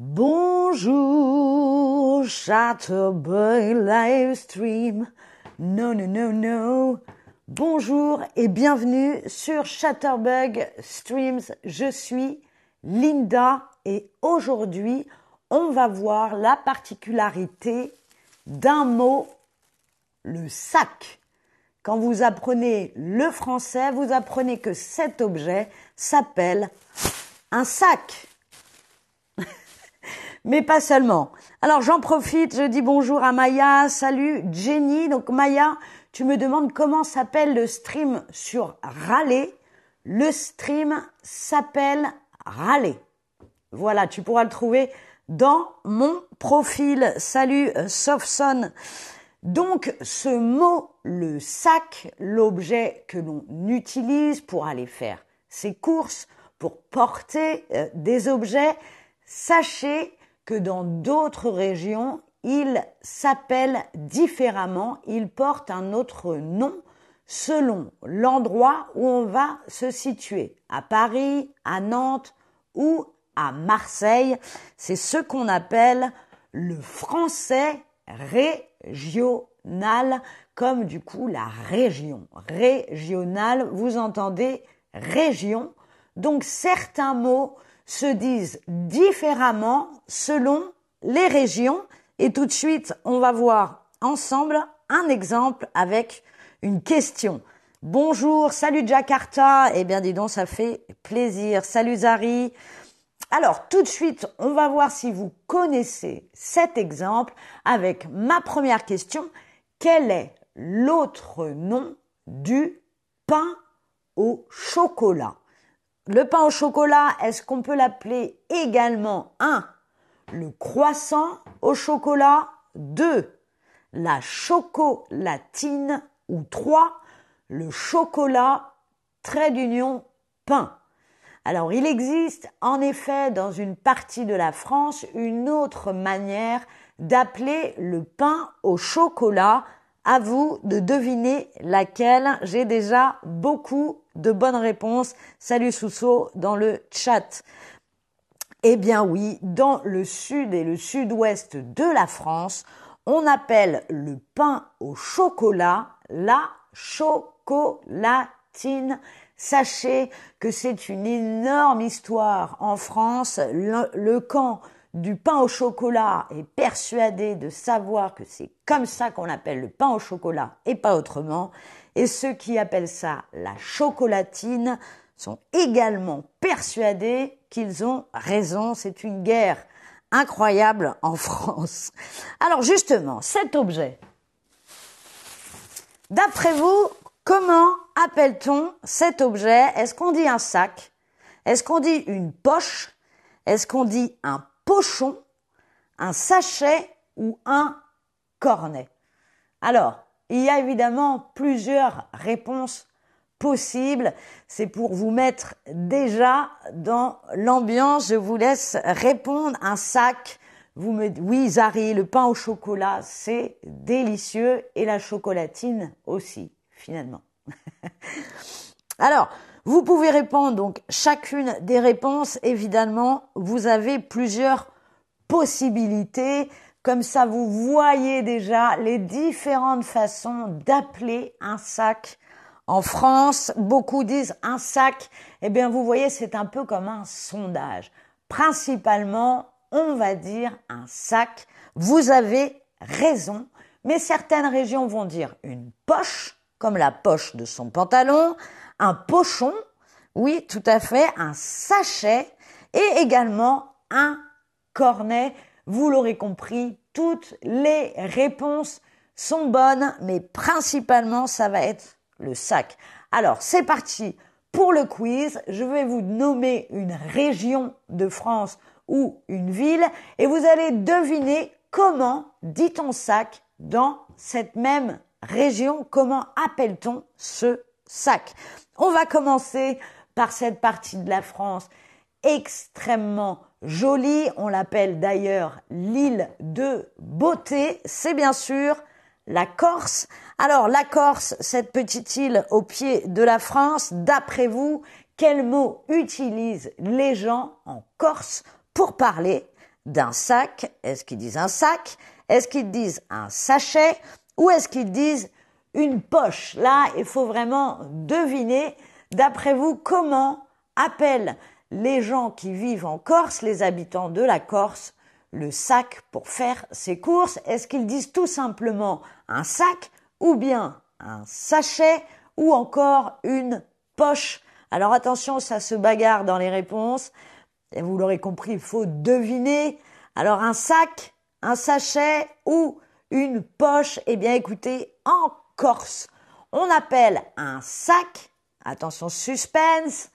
Bonjour, Chatterboy Livestream. Non, non, non, non. Bonjour et bienvenue sur Chatterbug Streams. Je suis Linda et aujourd'hui, on va voir la particularité d'un mot, le sac. Quand vous apprenez le français, vous apprenez que cet objet s'appelle un sac mais pas seulement. Alors j'en profite, je dis bonjour à Maya, salut Jenny. Donc Maya, tu me demandes comment s'appelle le stream sur Raleigh. Le stream s'appelle Raleigh. Voilà, tu pourras le trouver dans mon profil. Salut euh, Sofson. Donc ce mot, le sac, l'objet que l'on utilise pour aller faire ses courses, pour porter euh, des objets, sachez que dans d'autres régions, il s'appelle différemment, il porte un autre nom selon l'endroit où on va se situer. À Paris, à Nantes ou à Marseille, c'est ce qu'on appelle le français régional, comme du coup la région. Régional, vous entendez région. Donc certains mots se disent différemment selon les régions. Et tout de suite, on va voir ensemble un exemple avec une question. Bonjour, salut Jakarta. Eh bien, dis donc, ça fait plaisir. Salut Zari. Alors, tout de suite, on va voir si vous connaissez cet exemple avec ma première question. Quel est l'autre nom du pain au chocolat? Le pain au chocolat, est-ce qu'on peut l'appeler également 1. Le croissant au chocolat 2. La chocolatine ou 3. Le chocolat trait d'union pain. Alors il existe en effet dans une partie de la France une autre manière d'appeler le pain au chocolat. À vous de deviner laquelle. J'ai déjà beaucoup de bonnes réponses. Salut Sousso dans le chat. Eh bien oui, dans le sud et le sud-ouest de la France, on appelle le pain au chocolat la chocolatine. Sachez que c'est une énorme histoire en France. Le, le, camp du pain au chocolat est persuadé de savoir que c'est comme ça qu'on appelle le pain au chocolat et pas autrement. Et ceux qui appellent ça la chocolatine sont également persuadés qu'ils ont raison. C'est une guerre incroyable en France. Alors justement, cet objet, d'après vous, comment appelle-t-on cet objet? Est-ce qu'on dit un sac? Est-ce qu'on dit une poche? Est-ce qu'on dit un pochon Un sachet ou un cornet Alors, il y a évidemment plusieurs réponses possibles. C'est pour vous mettre déjà dans l'ambiance. Je vous laisse répondre. Un sac. Vous me oui, Zari, le pain au chocolat, c'est délicieux et la chocolatine aussi, finalement. Alors, vous pouvez répondre donc chacune des réponses. Évidemment, vous avez plusieurs possibilités. Comme ça, vous voyez déjà les différentes façons d'appeler un sac. En France, beaucoup disent un sac. Eh bien, vous voyez, c'est un peu comme un sondage. Principalement, on va dire un sac. Vous avez raison, mais certaines régions vont dire une poche, comme la poche de son pantalon, un pochon, oui, tout à fait, un sachet, et également un cornet vous l'aurez compris, toutes les réponses sont bonnes, mais principalement, ça va être le sac. Alors, c'est parti pour le quiz. Je vais vous nommer une région de France ou une ville et vous allez deviner comment dit-on sac dans cette même région. Comment appelle-t-on ce sac On va commencer par cette partie de la France extrêmement jolie. On l'appelle d'ailleurs l'île de beauté. C'est bien sûr la Corse. Alors la Corse, cette petite île au pied de la France, d'après vous, quel mot utilisent les gens en Corse pour parler d'un sac? Est-ce qu'ils disent un sac? Est-ce qu'ils disent un sachet? Ou est-ce qu'ils disent une poche Là, il faut vraiment deviner, d'après vous, comment appellent les gens qui vivent en Corse, les habitants de la Corse, le sac pour faire ses courses Est-ce qu'ils disent tout simplement un sac ou bien un sachet ou encore une poche? Alors attention, ça se bagarre dans les réponses. Et vous l'aurez compris, il faut deviner. Alors un sac, un sachet ou une poche? Eh bien écoutez, en Corse, on appelle un sac, attention suspense,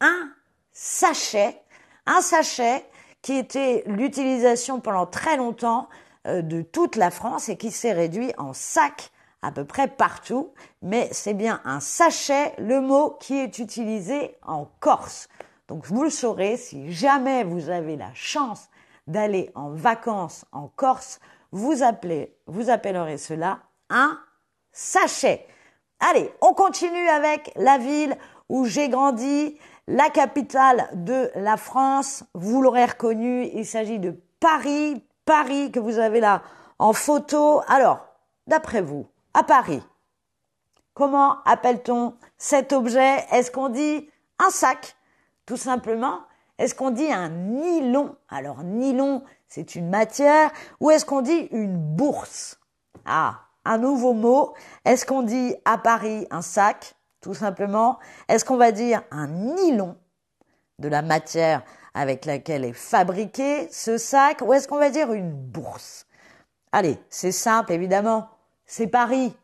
un sachet. Un sachet, qui était l'utilisation pendant très longtemps euh, de toute la France et qui s'est réduit en sac à peu près partout, mais c'est bien un sachet, le mot qui est utilisé en Corse. Donc vous le saurez, si jamais vous avez la chance d'aller en vacances en Corse, vous appelez, vous appellerez cela un sachet. Allez, on continue avec la ville où j'ai grandi, la capitale de la France, vous l'aurez reconnu, il s'agit de Paris, Paris que vous avez là en photo. Alors, d'après vous, à Paris, comment appelle-t-on cet objet? Est-ce qu'on dit un sac, tout simplement Est-ce qu'on dit un nylon? Alors, nylon, c'est une matière. Ou est-ce qu'on dit une bourse? Ah, un nouveau mot. Est-ce qu'on dit à Paris un sac tout simplement? Est-ce qu'on va dire un nylon de la matière avec laquelle est fabriqué ce sac? Ou est-ce qu'on va dire une bourse? Allez, c'est simple évidemment, c'est Paris.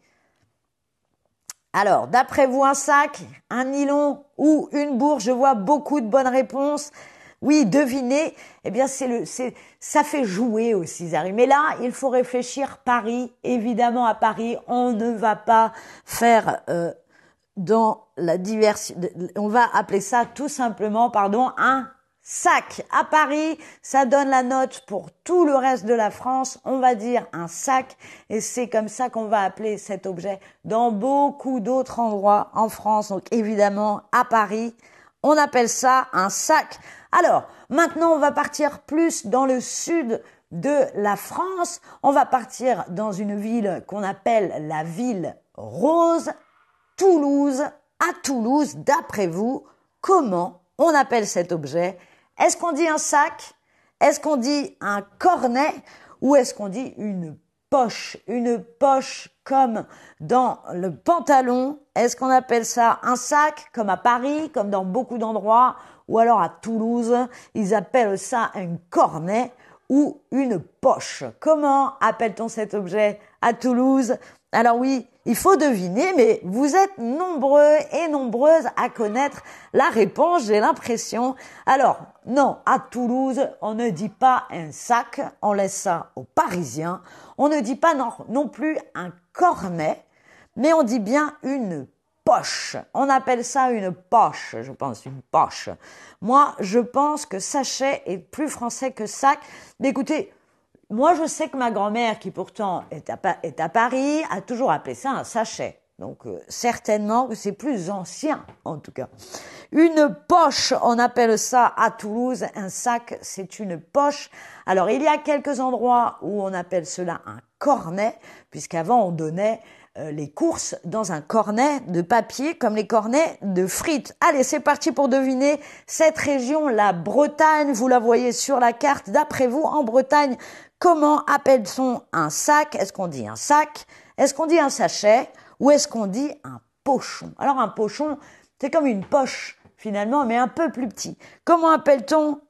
Alors, d'après vous, un sac, un nylon ou une bourse? Je vois beaucoup de bonnes réponses. Oui, devinez. Eh bien, c'est le, c'est, ça fait jouer aussi, Zari. Mais là, il faut réfléchir Paris. Évidemment, à Paris, on ne va pas faire euh, dans la diversité, on va appeler ça tout simplement, pardon, un sac. À Paris, ça donne la note pour tout le reste de la France, on va dire un sac, et c'est comme ça qu'on va appeler cet objet dans beaucoup d'autres endroits en France. Donc évidemment, à Paris, on appelle ça un sac. Alors, maintenant, on va partir plus dans le sud de la France. On va partir dans une ville qu'on appelle la ville rose Toulouse, à Toulouse, d'après vous, comment on appelle cet objet? Est-ce qu'on dit un sac? Est-ce qu'on dit un cornet? Ou est-ce qu'on dit une poche? Une poche comme dans le pantalon. Est-ce qu'on appelle ça un sac comme à Paris, comme dans beaucoup d'endroits Ou alors à Toulouse, ils appellent ça un cornet ou une poche. Comment appelle-t-on cet objet à Toulouse? Alors oui, il faut deviner, mais vous êtes nombreux et nombreuses à connaître la réponse, j'ai l'impression. Alors, non, à Toulouse, on ne dit pas un sac, on laisse ça aux Parisiens. On ne dit pas non, non plus un cornet, mais on dit bien une poche. On appelle ça une poche, je pense, une poche. Moi, je pense que sachet est plus français que sac. Mais écoutez, moi, je sais que ma grand-mère, qui pourtant est à, Paris, a toujours appelé ça un sachet. Donc, euh, certainement que c'est plus ancien, en tout cas. Une poche, on appelle ça à Toulouse. Un sac, c'est une poche. Alors, il y a quelques endroits où on appelle cela un cornet, puisqu'avant, on donnait les courses dans un cornet de papier comme les cornets de frites. Allez, c'est parti pour deviner cette région, la Bretagne. Vous la voyez sur la carte. D'après vous, en Bretagne, comment appelle-t-on un sac? Est-ce qu'on dit un sac? Est-ce qu'on dit un sachet? Ou est-ce qu'on dit un pochon? Alors un pochon, c'est comme une poche finalement, mais un peu plus petit. Comment appelle-t-on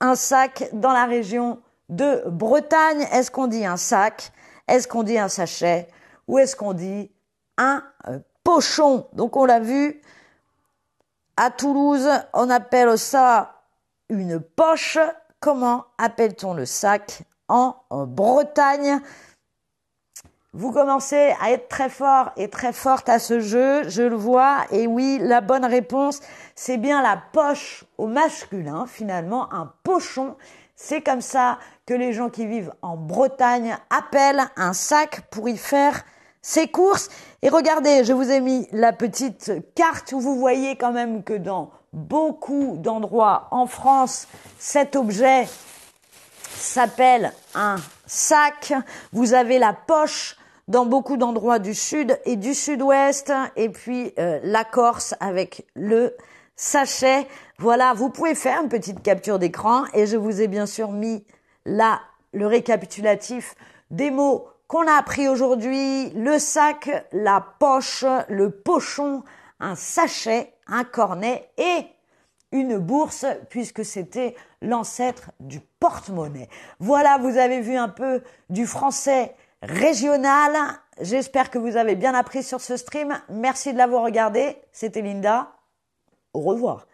un sac dans la région de Bretagne? Est-ce qu'on dit un sac? Est-ce qu'on dit un sachet? Ou est-ce qu'on dit un euh, pochon? Donc on l'a vu, à Toulouse, on appelle ça une poche. Comment appelle-t-on le sac en Bretagne? Vous commencez à être très fort et très forte à ce jeu, je le vois. Et oui, la bonne réponse, c'est bien la poche au masculin, finalement, un pochon. C'est comme ça que les gens qui vivent en Bretagne appellent un sac pour y faire ces courses. Et regardez, je vous ai mis la petite carte où vous voyez quand même que dans beaucoup d'endroits en France, cet objet s'appelle un sac. Vous avez la poche dans beaucoup d'endroits du sud et du sud-ouest, et puis euh, la Corse avec le sachet. Voilà, vous pouvez faire une petite capture d'écran et je vous ai bien sûr mis là le récapitulatif des mots qu'on a appris aujourd'hui, le sac, la poche, le pochon, un sachet, un cornet et une bourse puisque c'était l'ancêtre du porte-monnaie. Voilà, vous avez vu un peu du français régional. J'espère que vous avez bien appris sur ce stream. Merci de l'avoir regardé. C'était Linda. Au revoir.